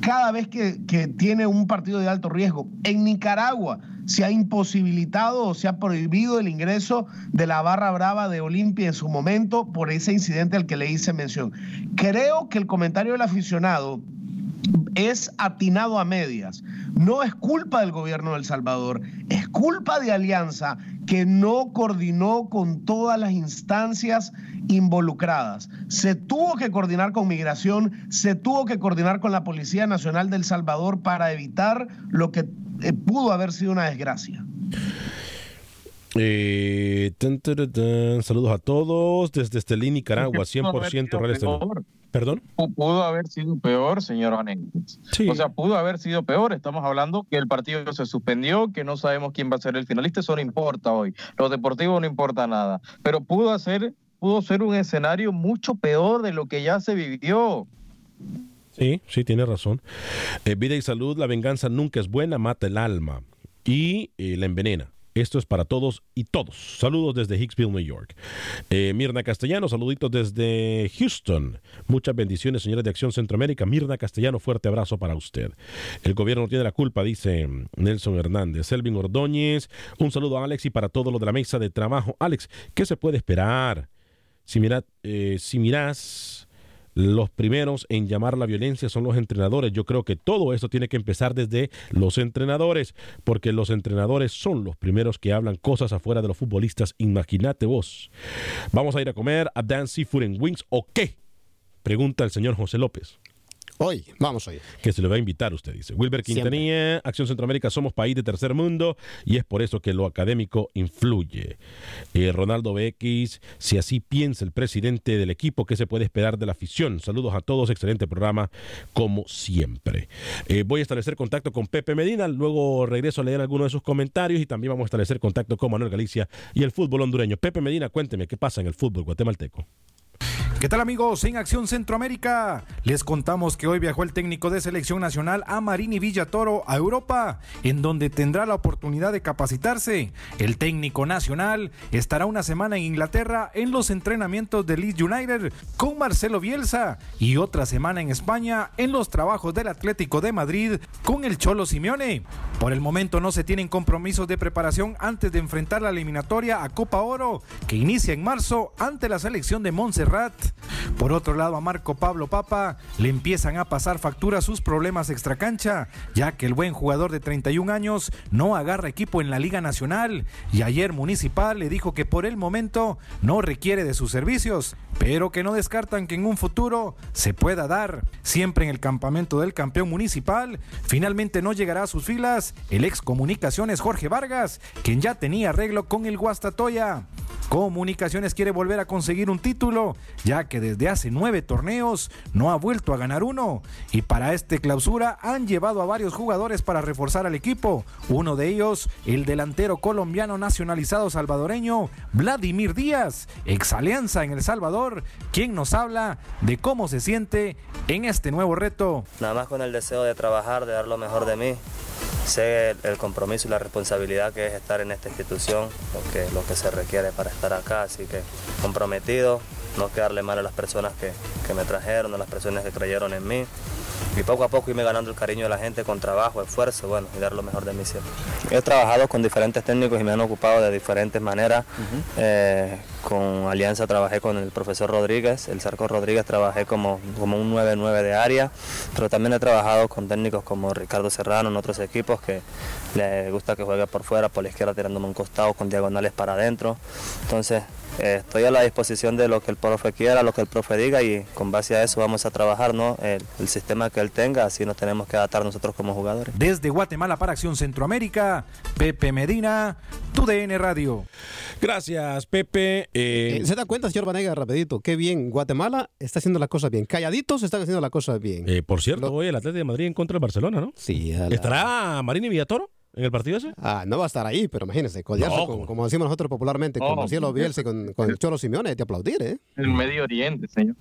cada vez que, tiene un partido de alto riesgo. En Nicaragua se ha imposibilitado o se ha prohibido el ingreso de la barra brava de Olimpia en su momento por ese incidente al que le hice mención. Creo que el comentario del aficionado es atinado a medias. No es culpa del gobierno de El Salvador, es culpa de Alianza que no coordinó con todas las instancias involucradas. Se tuvo que coordinar con migración, se tuvo que coordinar con la Policía Nacional del Salvador para evitar lo que eh, pudo haber sido una desgracia. Eh, tan, tan, tan, saludos a todos desde Estelí, Nicaragua, 100% Real Estelí. ¿Perdón? Pudo haber sido peor, señor Vanegas. O sea, pudo haber sido peor. Estamos hablando que el partido se suspendió, que no sabemos quién va a ser el finalista. Eso no importa hoy. Lo deportivo no importa nada. Pero pudo hacer, pudo ser un escenario mucho peor de lo que ya se vivió. Sí, sí, tiene razón. Eh, vida y salud, la venganza nunca es buena, mata el alma y eh, la envenena. Esto es para todos y todos. Saludos desde Hicksville, New York. Eh, Mirna Castellano, saluditos desde Houston. Muchas bendiciones, señores de Acción Centroamérica. Mirna Castellano, fuerte abrazo para usted. El gobierno no tiene la culpa, dice Nelson Hernández. Selvin Ordóñez, un saludo a Alex y para todos los de la mesa de trabajo. Alex, ¿qué se puede esperar? Si, mira, eh, si miras los primeros en llamar la violencia son los entrenadores. Yo creo que todo esto tiene que empezar desde los entrenadores, porque los entrenadores son los primeros que hablan cosas afuera de los futbolistas. Imagínate vos. Vamos a ir a comer a Dan Seafood en Wings o qué? Pregunta el señor José López. Hoy, vamos hoy. Que se le va a invitar, usted dice. Wilber Quintanilla, Acción Centroamérica, somos país de tercer mundo y es por eso que lo académico influye. Eh, Ronaldo BX, si así piensa el presidente del equipo, ¿qué se puede esperar de la afición? Saludos a todos, excelente programa, como siempre. Eh, voy a establecer contacto con Pepe Medina, luego regreso a leer algunos de sus comentarios y también vamos a establecer contacto con Manuel Galicia y el fútbol hondureño. Pepe Medina, cuénteme, ¿qué pasa en el fútbol guatemalteco? ¿Qué tal amigos? En Acción Centroamérica les contamos que hoy viajó el técnico de selección nacional a Marini Villatoro a Europa, en donde tendrá la oportunidad de capacitarse. El técnico nacional estará una semana en Inglaterra en los entrenamientos de Leeds United con Marcelo Bielsa y otra semana en España en los trabajos del Atlético de Madrid con el Cholo Simeone. Por el momento no se tienen compromisos de preparación antes de enfrentar la eliminatoria a Copa Oro que inicia en marzo ante la selección de Montserrat. Por otro lado, a Marco Pablo Papa le empiezan a pasar factura sus problemas extracancha, ya que el buen jugador de 31 años no agarra equipo en la Liga Nacional y ayer Municipal le dijo que por el momento no requiere de sus servicios, pero que no descartan que en un futuro se pueda dar. Siempre en el campamento del campeón municipal, finalmente no llegará a sus filas el ex Comunicaciones Jorge Vargas, quien ya tenía arreglo con el Guastatoya. Comunicaciones quiere volver a conseguir un título, ya que desde hace nueve torneos no ha vuelto a ganar uno. Y para este clausura han llevado a varios jugadores para reforzar al equipo. Uno de ellos, el delantero colombiano nacionalizado salvadoreño, Vladimir Díaz, ex alianza en El Salvador, quien nos habla de cómo se siente en este nuevo reto. Nada más con el deseo de trabajar, de dar lo mejor de mí sé el, compromiso y la responsabilidad que es estar en esta institución, lo que se requiere para estar acá, así que comprometido, no quedarle mal a las personas que, que me trajeron, a las personas que creyeron en mí y poco a poco irme ganando el cariño de la gente con trabajo, esfuerzo, bueno, y dar lo mejor de mí siempre. He trabajado con diferentes técnicos y me han ocupado de diferentes maneras. Uh -huh. eh, con Alianza trabajé con el profesor Rodríguez, el Sarco Rodríguez trabajé como, como un 9-9 de área, pero también he trabajado con técnicos como Ricardo Serrano en otros equipos que le gusta que juegue por fuera, por la izquierda tirándome un costado con diagonales para adentro. Entonces, eh, estoy a la disposición de lo que el profe quiera, lo que el profe diga y con base a eso vamos a trabajar, ¿no? El, el, sistema que él tenga, así nos tenemos que adaptar nosotros como jugadores. Desde Guatemala para Acción Centroamérica, Pepe Medina, tu DN Radio. Gracias, Pepe. Eh... ¿Se da cuenta, señor Vanega, rapidito? Qué bien, Guatemala está haciendo las cosas bien. Calladitos están haciendo las cosas bien. Eh, por cierto, lo... hoy el Atlético de Madrid en contra del Barcelona, ¿no? Sí. La... ¿Estará Marini Villatoro? ¿En el partido ese? Ah, no va a estar ahí, pero imagínense, codearse No, con- como decimos nosotros popularmente, con No. Marcelo Bielsa y con, con el Cholo Simeone, de aplaudir, ¿eh? El Medio Oriente, señor.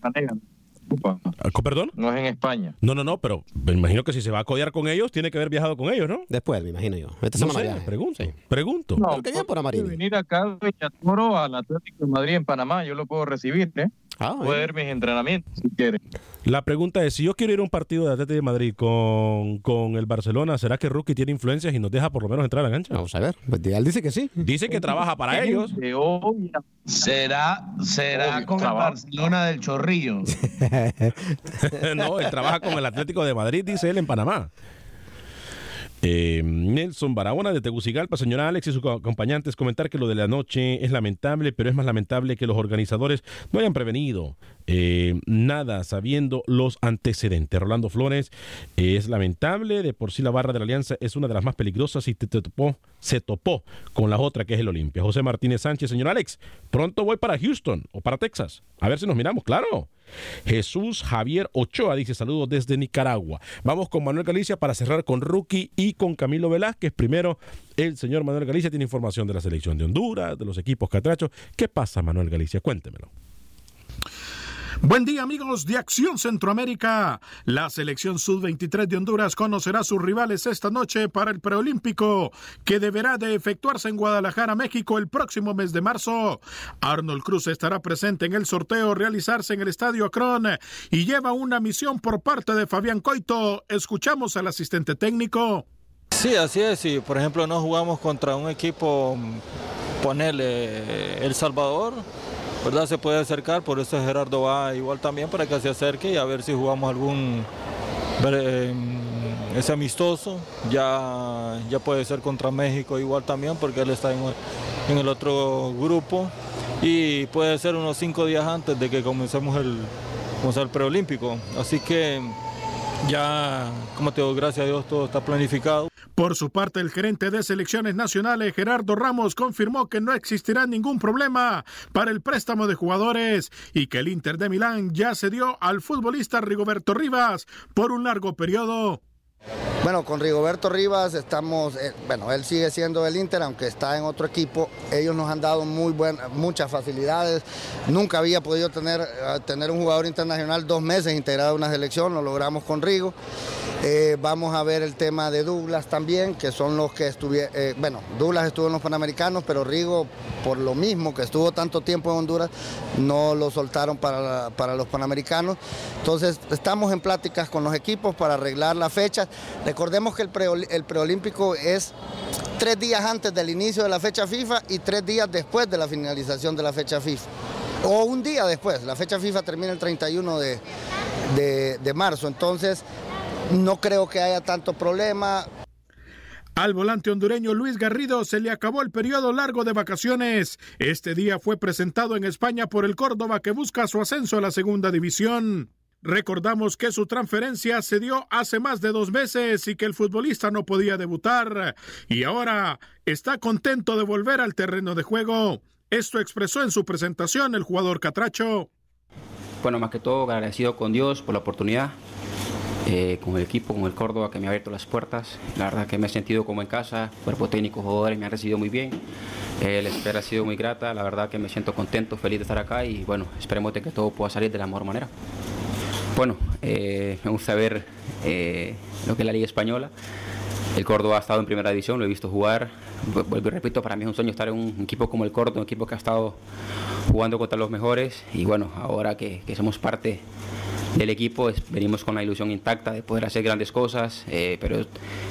Disculpa. Ah, ¿con ¿Perdón? No es en España. No, no, no, pero me imagino que si se va a codear con ellos, tiene que haber viajado con ellos, ¿no? Después, me imagino yo. Esta No semana sé, viaja. pregunto. Pregunto. No, bien por Amarini. venir acá de Villatoro al Atlético de Madrid en Panamá, yo lo puedo recibir, ¿eh? Ah, Puede ver mis entrenamientos si quiere. La pregunta es, si yo quiero ir a un partido de Atlético de Madrid con, con el Barcelona, ¿será que Rookie tiene influencias y nos deja por lo menos entrar a la cancha? Vamos a ver. Pues él dice que sí. Dice que trabaja para ellos. Será, será Obvio, con el. Barcelona del Chorrillo. no, él trabaja con el Atlético de Madrid, dice él, en Panamá. Eh, Nelson Barahona de Tegucigalpa, señora Alex y sus acompañantes, comentar que lo de la noche es lamentable, pero es más lamentable que los organizadores no hayan prevenido eh, nada sabiendo los antecedentes. Rolando Flores, eh, es lamentable, de por sí la barra de la Alianza es una de las más peligrosas y se topó con la otra que es el Olimpia. José Martínez Sánchez, señor Alex, pronto voy para Houston o para Texas. A ver si nos miramos, claro. Jesús Javier Ochoa dice saludos desde Nicaragua. Vamos con Manuel Galicia para cerrar con Rookie y con Camilo Velázquez. Primero, el señor Manuel Galicia tiene información de la selección de Honduras, de los equipos catrachos. ¿Qué pasa, Manuel Galicia? Cuéntemelo. Buen día amigos de Acción Centroamérica. La selección sub-23 de Honduras conocerá a sus rivales esta noche para el preolímpico que deberá de efectuarse en Guadalajara, México el próximo mes de marzo. Arnold Cruz estará presente en el sorteo realizarse en el Estadio Akron y lleva una misión por parte de Fabián Coito. Escuchamos al asistente técnico. Sí, así es. Y por ejemplo no jugamos contra un equipo, ponerle El Salvador ¿verdad? Se puede acercar, por eso Gerardo va igual también para que se acerque y a ver si jugamos algún ese amistoso. Ya, ya puede ser contra México igual también porque él está en, en el otro grupo y puede ser unos cinco días antes de que comencemos el, el preolímpico. Así que ya, como te digo, gracias a Dios todo está planificado. Por su parte, el gerente de selecciones nacionales, Gerardo Ramos, confirmó que no existirá ningún problema para el préstamo de jugadores y que el Inter de Milán ya se dio al futbolista Rigoberto Rivas por un largo periodo. Bueno, con Rigoberto Rivas estamos, eh, bueno, él sigue siendo el Inter, aunque está en otro equipo. Ellos nos han dado muy muchas facilidades. Nunca había podido tener, eh, tener un jugador internacional dos meses integrado en una selección, lo logramos con Rigo. Eh, vamos a ver el tema de Douglas también, que son los que estuvieron, bueno, Douglas estuvo en los Panamericanos, pero Rigo, por lo mismo que estuvo tanto tiempo en Honduras, no lo soltaron para, para los Panamericanos. Entonces, estamos en pláticas con los equipos para arreglar la fecha. Recordemos que el, preolímpico es tres días antes del inicio de la fecha FIFA y tres días después de la finalización de la fecha FIFA. O un día después, la fecha FIFA termina el 31 de, de marzo, entonces no creo que haya tanto problema. Al volante hondureño Luis Garrido se le acabó el periodo largo de vacaciones. Este día fue presentado en España por el Córdoba que busca su ascenso a la segunda división. Recordamos que su transferencia se dio hace más de dos meses y que el futbolista no podía debutar y ahora está contento de volver al terreno de juego. Esto expresó en su presentación el jugador Catracho. Bueno, más que todo agradecido con Dios por la oportunidad, eh, con el equipo, con el Córdoba que me ha abierto las puertas. La verdad que me he sentido como en casa, cuerpo técnico, jugadores me han recibido muy bien. Eh, la espera ha sido muy grata, la verdad que me siento contento, feliz de estar acá y bueno, esperemos que todo pueda salir de la mejor manera. Bueno, eh, me gusta ver eh, lo que es la Liga Española. El Córdoba ha estado en primera división, lo he visto jugar. Vuelvo y repito, para mí es un sueño estar en un equipo como el Córdoba, un equipo que ha estado jugando contra los mejores. Y bueno, ahora que, somos parte del equipo, venimos con la ilusión intacta de poder hacer grandes cosas, eh, pero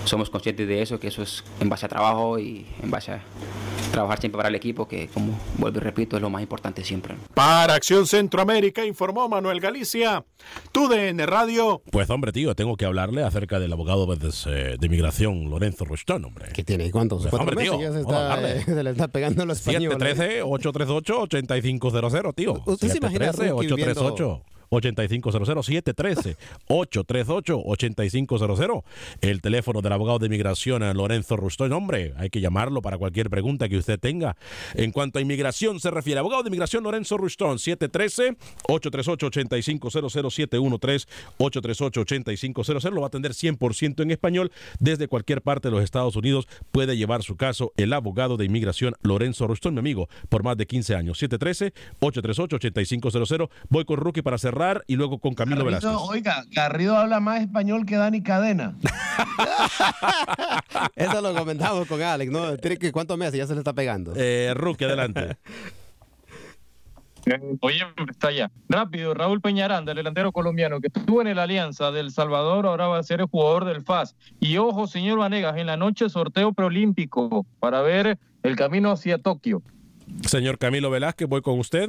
somos conscientes de eso, que eso es en base a trabajo y en base a trabajar siempre para el equipo, que como vuelvo y repito, es lo más importante siempre. Para Acción Centroamérica informó Manuel Galicia, tu DN Radio. Pues hombre, tío, tengo que hablarle acerca del abogado de, eh, de inmigración, Lorenzo Rustón, hombre. ¿Qué tiene? ¿Cuántos? Pues, hombre, tío, se, está, eh, se, le está pegando los españoles. 713-838-8500, tío. ¿Usted se imagina 838 8500 713 838 8500 el teléfono del abogado de inmigración Lorenzo Rustón hombre hay que llamarlo para cualquier pregunta que usted tenga. En cuanto a inmigración se refiere abogado de inmigración Lorenzo Rustón 713 838 8500 713 838 8500 lo va a atender 100% en español desde cualquier parte de los Estados Unidos. Puede llevar su caso el abogado de inmigración Lorenzo Rustón mi amigo por más de 15 años. 713 838 8500 voy con Rookie para cerrar y luego con Camilo Velázquez. Oiga, Garrido habla más español que Dani Cadena. Eso lo comentamos con Alex, ¿no? ¿Cuántos meses ya se le está pegando? Eh, Rookie, adelante. Oye, está ya. Rápido, Raúl Peñaranda, el delantero colombiano que estuvo en el Alianza del Salvador, ahora va a ser el jugador del FAS. Y ojo, señor Vanegas, en la noche sorteo preolímpico para ver el camino hacia Tokio. Señor Camilo Velázquez, voy con usted.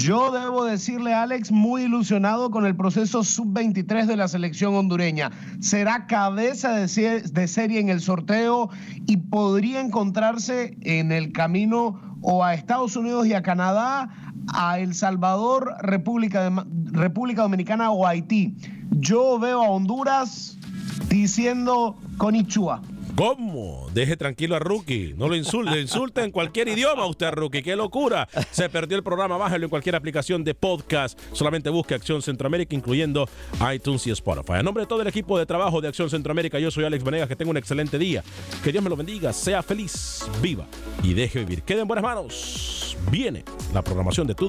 Yo debo decirle, Alex, muy ilusionado con el proceso sub-23 de la selección hondureña. Será cabeza de, serie en el sorteo y podría encontrarse en el camino o a Estados Unidos y a Canadá, a El Salvador, República, Dominicana o Haití. Yo veo a Honduras diciendo con Ichua. ¿Cómo? Deje tranquilo a Rookie. No lo insulte. Insulte en cualquier idioma usted a Rookie. ¡Qué locura! Se perdió el programa. Bájalo en cualquier aplicación de podcast. Solamente busque Acción Centroamérica, incluyendo iTunes y Spotify. En nombre de todo el equipo de trabajo de Acción Centroamérica, yo soy Alex Venegas. Que tenga un excelente día. Que Dios me lo bendiga. Sea feliz, viva y deje vivir. Quede en buenas manos. Viene la programación de tu